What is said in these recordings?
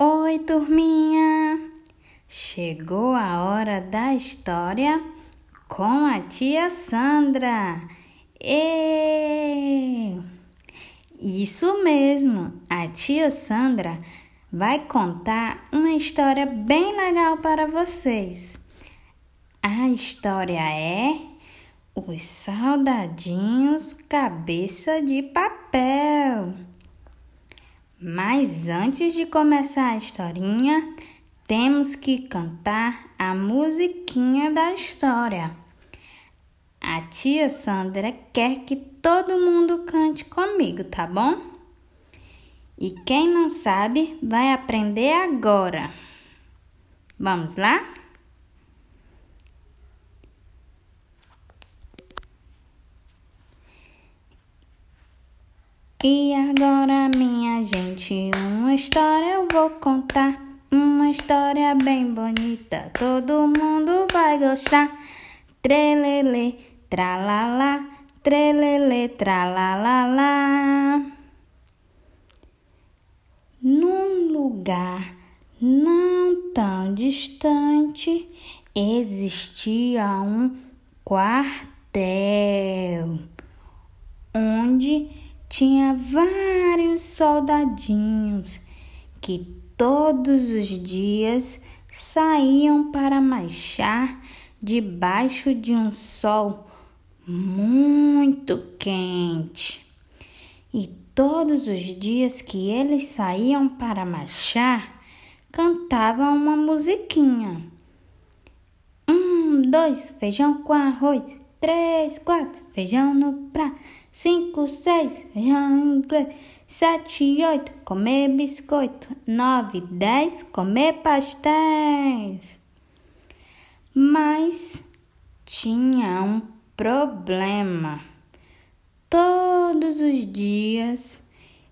Oi, turminha! Chegou a hora da história com a tia Sandra. E Isso mesmo, a tia Sandra vai contar uma história bem legal para vocês. A história é Os Soldadinhos Cabeça de Papel. Mas antes de começar a historinha, temos que cantar a musiquinha da história. A tia Sandra quer que todo mundo cante comigo, tá bom? E quem não sabe, vai aprender agora. Vamos lá? E agora, minha gente, uma história eu vou contar. Uma história bem bonita, todo mundo vai gostar. Trelele, tralalá, trelele, tralalá. Num lugar não tão distante existia um quartel onde tinha vários soldadinhos que todos os dias saíam para marchar debaixo de um sol muito quente. E todos os dias que eles saíam para marchar, cantavam uma musiquinha. Um, dois, feijão com arroz. Três, quatro, feijão no prato cinco, seis, inglês, sete, oito, comer biscoito, nove, dez, comer pastéis. Mas tinha um problema. Todos os dias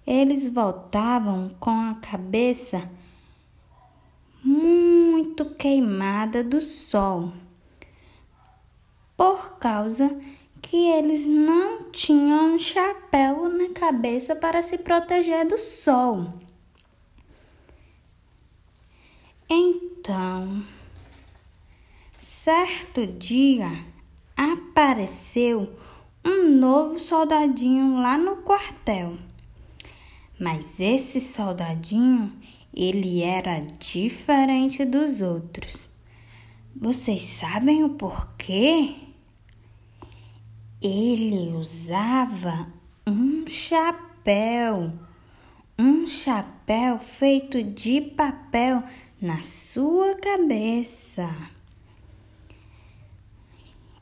eles voltavam com a cabeça muito queimada do sol por causa que eles não tinham um chapéu na cabeça para se proteger do sol. Então, certo dia apareceu um novo soldadinho lá no quartel. Mas esse soldadinho, ele era diferente dos outros. Vocês sabem o porquê? Ele usava um chapéu, um chapéu feito de papel na sua cabeça.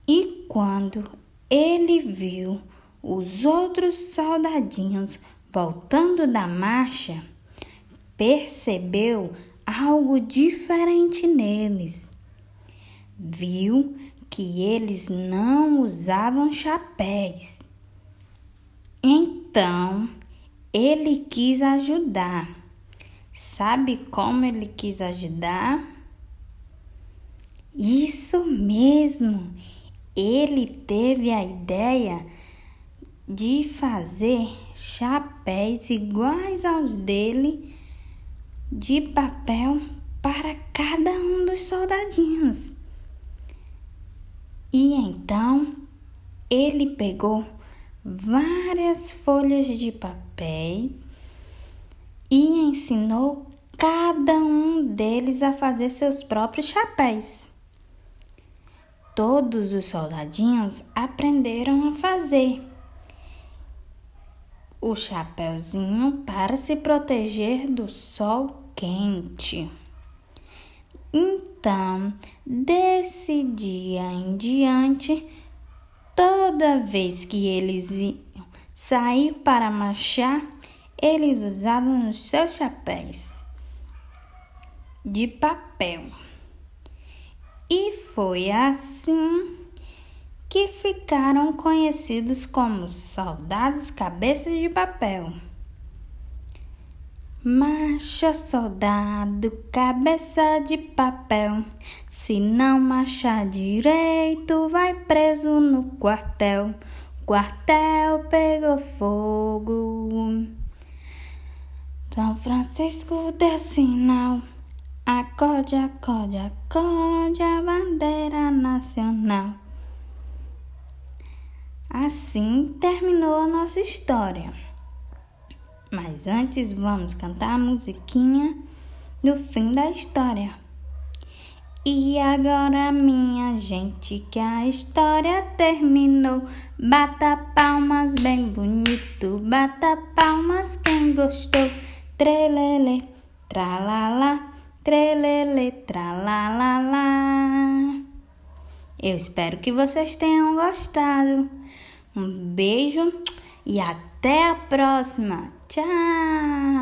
E quando ele viu os outros soldadinhos voltando da marcha, percebeu algo diferente neles. Viu que eles não usavam chapéus. Então, ele quis ajudar. Sabe como ele quis ajudar? Isso mesmo! Ele teve a ideia de fazer chapéus iguais aos dele de papel para cada um dos soldadinhos. E então ele pegou várias folhas de papel e ensinou cada um deles a fazer seus próprios chapéus. Todos os soldadinhos aprenderam a fazer o chapéuzinho para se proteger do sol quente. Então, desse dia em diante, toda vez que eles iam sair para marchar, eles usavam os seus chapéus de papel. E foi assim que ficaram conhecidos como soldados cabeças de papel. Marcha, soldado, cabeça de papel. Se não marchar direito, vai preso no quartel. Quartel pegou fogo. São Francisco deu sinal. Acorde, acorde, acorde a bandeira nacional. Assim terminou a nossa história. Mas antes vamos cantar a musiquinha do fim da história. E agora, minha gente, que a história terminou. Bata palmas bem bonito, bata palmas quem gostou. Trelele, tralala, trelele, tralalala. Eu espero que vocês tenham gostado. Um beijo e até a próxima. Tchau!